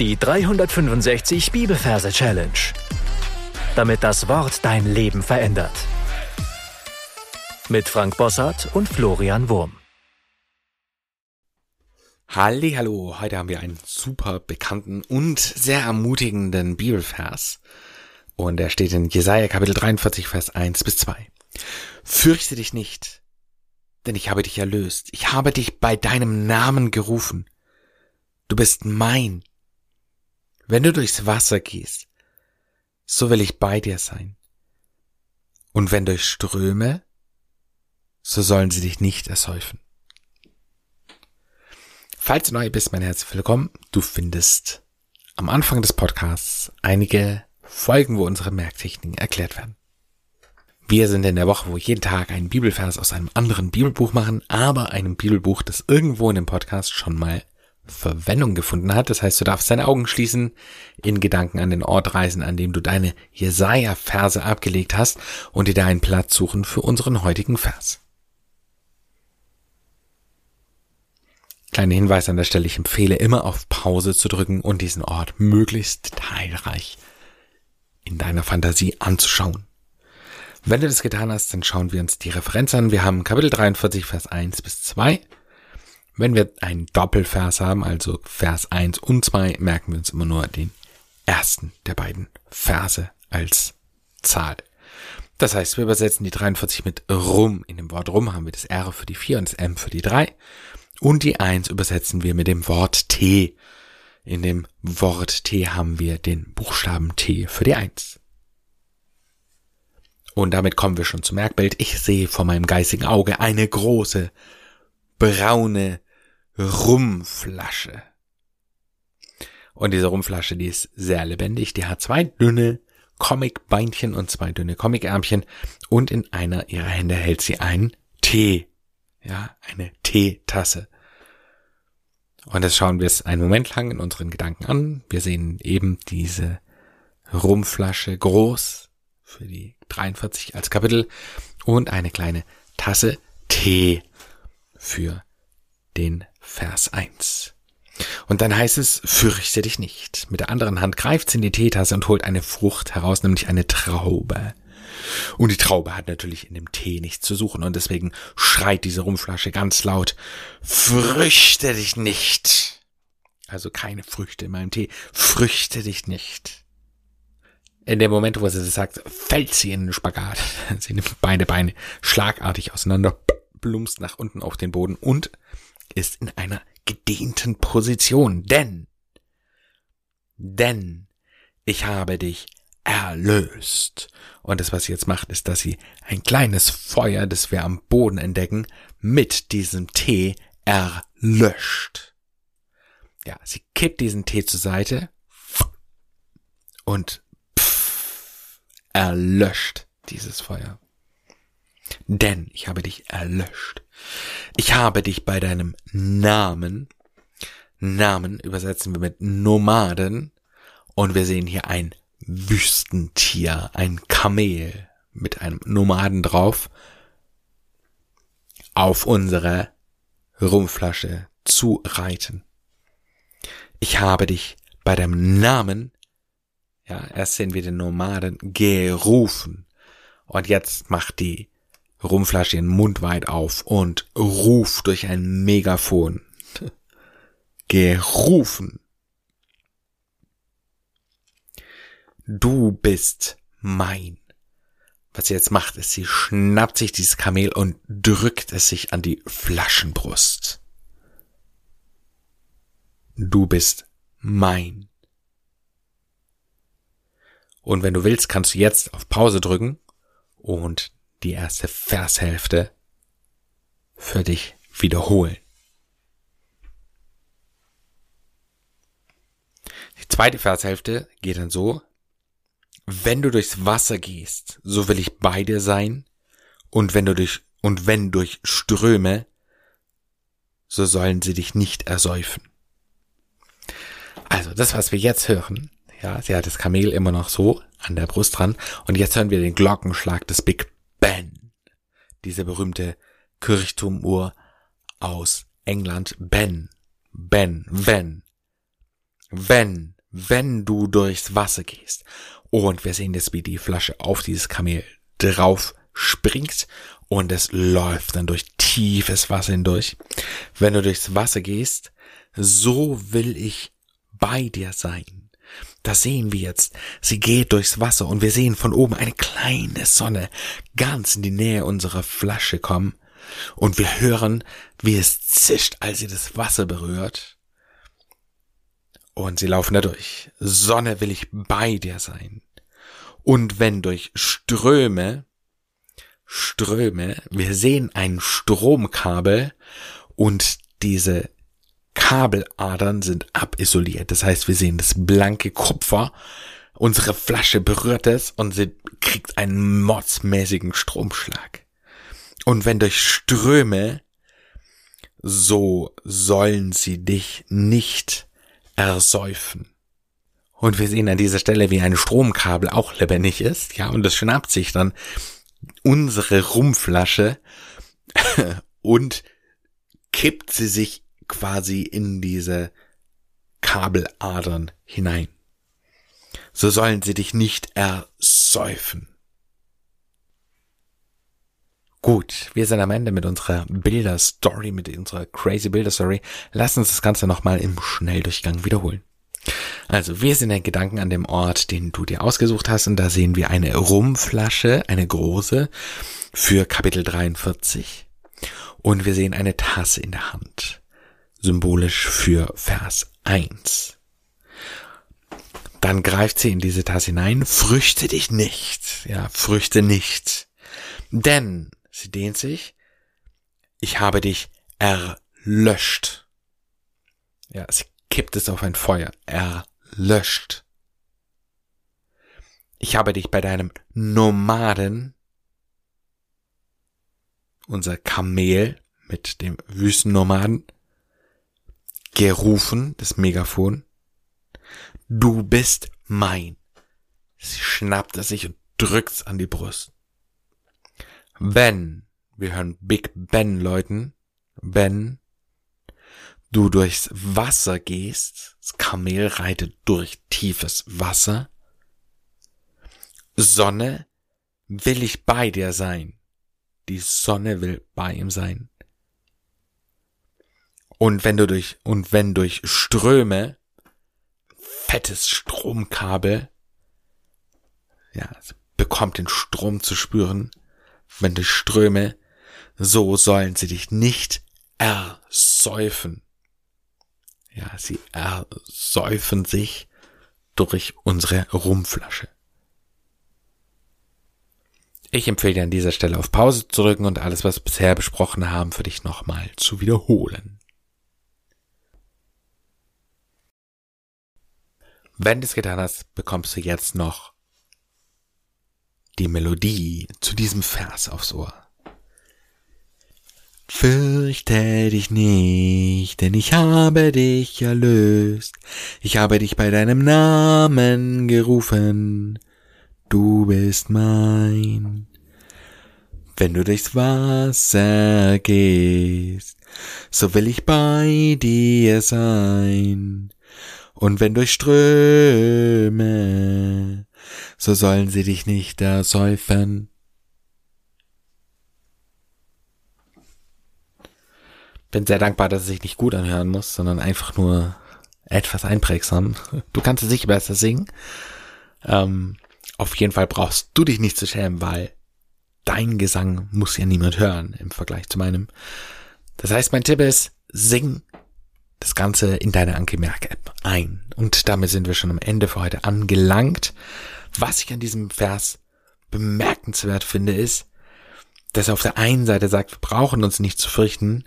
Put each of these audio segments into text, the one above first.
Die 365 Bibelverse Challenge. Damit das Wort dein Leben verändert. Mit Frank Bossart und Florian Wurm. Hallo, heute haben wir einen super bekannten und sehr ermutigenden Bibelvers. Und er steht in Jesaja Kapitel 43, Vers 1 bis 2. Fürchte dich nicht, denn ich habe dich erlöst. Ich habe dich bei deinem Namen gerufen. Du bist mein. Wenn du durchs Wasser gehst, so will ich bei dir sein. Und wenn durch Ströme, so sollen sie dich nicht ersäufen. Falls du neu bist, mein Herz, willkommen. Du findest am Anfang des Podcasts einige Folgen, wo unsere Merktechniken erklärt werden. Wir sind in der Woche, wo jeden Tag einen Bibelvers aus einem anderen Bibelbuch machen, aber einem Bibelbuch, das irgendwo in dem Podcast schon mal Verwendung gefunden hat. Das heißt, du darfst deine Augen schließen, in Gedanken an den Ort reisen, an dem du deine Jesaja-Verse abgelegt hast und dir einen Platz suchen für unseren heutigen Vers. Kleiner Hinweis an der Stelle, ich empfehle immer auf Pause zu drücken und diesen Ort möglichst detailreich in deiner Fantasie anzuschauen. Wenn du das getan hast, dann schauen wir uns die Referenz an. Wir haben Kapitel 43, Vers 1 bis 2 wenn wir einen Doppelvers haben, also Vers 1 und 2, merken wir uns immer nur den ersten der beiden Verse als Zahl. Das heißt, wir übersetzen die 43 mit rum. In dem Wort rum haben wir das R für die 4 und das M für die 3. Und die 1 übersetzen wir mit dem Wort T. In dem Wort T haben wir den Buchstaben T für die 1. Und damit kommen wir schon zum Merkbild. Ich sehe vor meinem geistigen Auge eine große, braune, Rumflasche. Und diese Rumflasche, die ist sehr lebendig. Die hat zwei dünne Comicbeinchen und zwei dünne Comicärmchen. Und in einer ihrer Hände hält sie einen Tee. Ja, eine Teetasse. Und das schauen wir es einen Moment lang in unseren Gedanken an. Wir sehen eben diese Rumflasche groß für die 43 als Kapitel und eine kleine Tasse Tee für den Vers 1. Und dann heißt es, fürchte dich nicht. Mit der anderen Hand greift sie in die Teetasse und holt eine Frucht heraus, nämlich eine Traube. Und die Traube hat natürlich in dem Tee nichts zu suchen und deswegen schreit diese Rumflasche ganz laut, fürchte dich nicht. Also keine Früchte in meinem Tee, fürchte dich nicht. In dem Moment, wo sie das sagt, fällt sie in den Spagat. Sie nimmt beide Beine schlagartig auseinander, plumpst nach unten auf den Boden und ist in einer gedehnten Position, denn, denn ich habe dich erlöst. Und das, was sie jetzt macht, ist, dass sie ein kleines Feuer, das wir am Boden entdecken, mit diesem Tee erlöscht. Ja, sie kippt diesen Tee zur Seite und pff, erlöscht dieses Feuer. Denn ich habe dich erlöscht. Ich habe dich bei deinem Namen, Namen übersetzen wir mit Nomaden, und wir sehen hier ein Wüstentier, ein Kamel mit einem Nomaden drauf, auf unsere Rumflasche zu reiten. Ich habe dich bei deinem Namen, ja, erst sehen wir den Nomaden gerufen. Und jetzt macht die Rumflasche den Mund weit auf und ruft durch ein Megafon. Gerufen. Du bist mein. Was sie jetzt macht, ist, sie schnappt sich dieses Kamel und drückt es sich an die Flaschenbrust. Du bist mein. Und wenn du willst, kannst du jetzt auf Pause drücken und die erste Vershälfte für dich wiederholen. Die zweite Vershälfte geht dann so, wenn du durchs Wasser gehst, so will ich bei dir sein, und wenn du durch, und wenn durch Ströme, so sollen sie dich nicht ersäufen. Also, das, was wir jetzt hören, ja, sie hat das Kamel immer noch so an der Brust dran, und jetzt hören wir den Glockenschlag des Big Ben. Diese berühmte Kirchturmuhr aus England. Ben. Ben. Ben. wenn, wenn du durchs Wasser gehst und wir sehen jetzt, wie die Flasche auf dieses Kamel drauf springt und es läuft dann durch tiefes Wasser hindurch. Wenn du durchs Wasser gehst, so will ich bei dir sein. Das sehen wir jetzt. Sie geht durchs Wasser und wir sehen von oben eine kleine Sonne ganz in die Nähe unserer Flasche kommen und wir hören, wie es zischt, als sie das Wasser berührt. Und sie laufen da durch. Sonne will ich bei dir sein. Und wenn durch Ströme, Ströme, wir sehen ein Stromkabel und diese Kabeladern sind abisoliert. Das heißt, wir sehen das blanke Kupfer. Unsere Flasche berührt es und sie kriegt einen mordsmäßigen Stromschlag. Und wenn durch Ströme, so sollen sie dich nicht ersäufen. Und wir sehen an dieser Stelle, wie ein Stromkabel auch lebendig ist, ja, und es schnappt sich dann unsere Rumflasche und kippt sie sich quasi in diese Kabeladern hinein. So sollen sie dich nicht ersäufen. Gut, wir sind am Ende mit unserer Bilderstory, mit unserer crazy Bilderstory. Lass uns das Ganze nochmal im Schnelldurchgang wiederholen. Also, wir sind in Gedanken an dem Ort, den du dir ausgesucht hast, und da sehen wir eine Rumflasche, eine große, für Kapitel 43. Und wir sehen eine Tasse in der Hand symbolisch für Vers 1. Dann greift sie in diese Tasse hinein, früchte dich nicht, ja, früchte nicht. Denn, sie dehnt sich, ich habe dich erlöscht. Ja, sie kippt es auf ein Feuer, erlöscht. Ich habe dich bei deinem Nomaden, unser Kamel mit dem Wüstennomaden, gerufen, das Megafon. Du bist mein. Sie schnappt es sich und drückt's an die Brust. Wenn, wir hören Big Ben läuten, wenn du durchs Wasser gehst, das Kamel reitet durch tiefes Wasser, Sonne will ich bei dir sein. Die Sonne will bei ihm sein. Und wenn du durch, und wenn durch Ströme, fettes Stromkabel, ja, bekommt den Strom zu spüren, wenn durch Ströme, so sollen sie dich nicht ersäufen. Ja, sie ersäufen sich durch unsere Rumflasche. Ich empfehle dir an dieser Stelle auf Pause zu drücken und alles, was wir bisher besprochen haben, für dich nochmal zu wiederholen. Wenn du es getan hast, bekommst du jetzt noch die Melodie zu diesem Vers aufs Ohr. Fürchte dich nicht, denn ich habe dich erlöst. Ich habe dich bei deinem Namen gerufen. Du bist mein. Wenn du durchs Wasser gehst, so will ich bei dir sein. Und wenn durch Ströme, so sollen sie dich nicht ersäufen. Bin sehr dankbar, dass es sich nicht gut anhören muss, sondern einfach nur etwas einprägsam. Du kannst es sicher besser singen. Ähm, auf jeden Fall brauchst du dich nicht zu schämen, weil dein Gesang muss ja niemand hören im Vergleich zu meinem. Das heißt, mein Tipp ist, sing das Ganze in deine Angemerk-App ein. Und damit sind wir schon am Ende für heute angelangt. Was ich an diesem Vers bemerkenswert finde, ist, dass er auf der einen Seite sagt, wir brauchen uns nicht zu fürchten,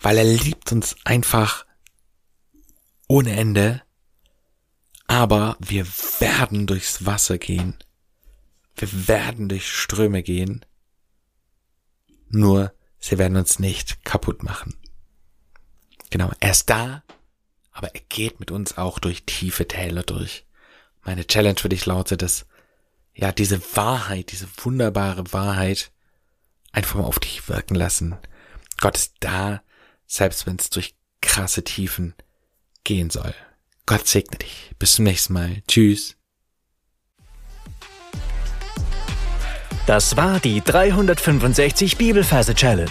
weil er liebt uns einfach ohne Ende, aber wir werden durchs Wasser gehen, wir werden durch Ströme gehen, nur sie werden uns nicht kaputt machen. Genau, er ist da, aber er geht mit uns auch durch tiefe Täler durch. Meine Challenge für dich lautet es, ja, diese Wahrheit, diese wunderbare Wahrheit einfach mal auf dich wirken lassen. Gott ist da, selbst wenn es durch krasse Tiefen gehen soll. Gott segne dich. Bis zum nächsten Mal. Tschüss. Das war die 365 Bibelferse Challenge.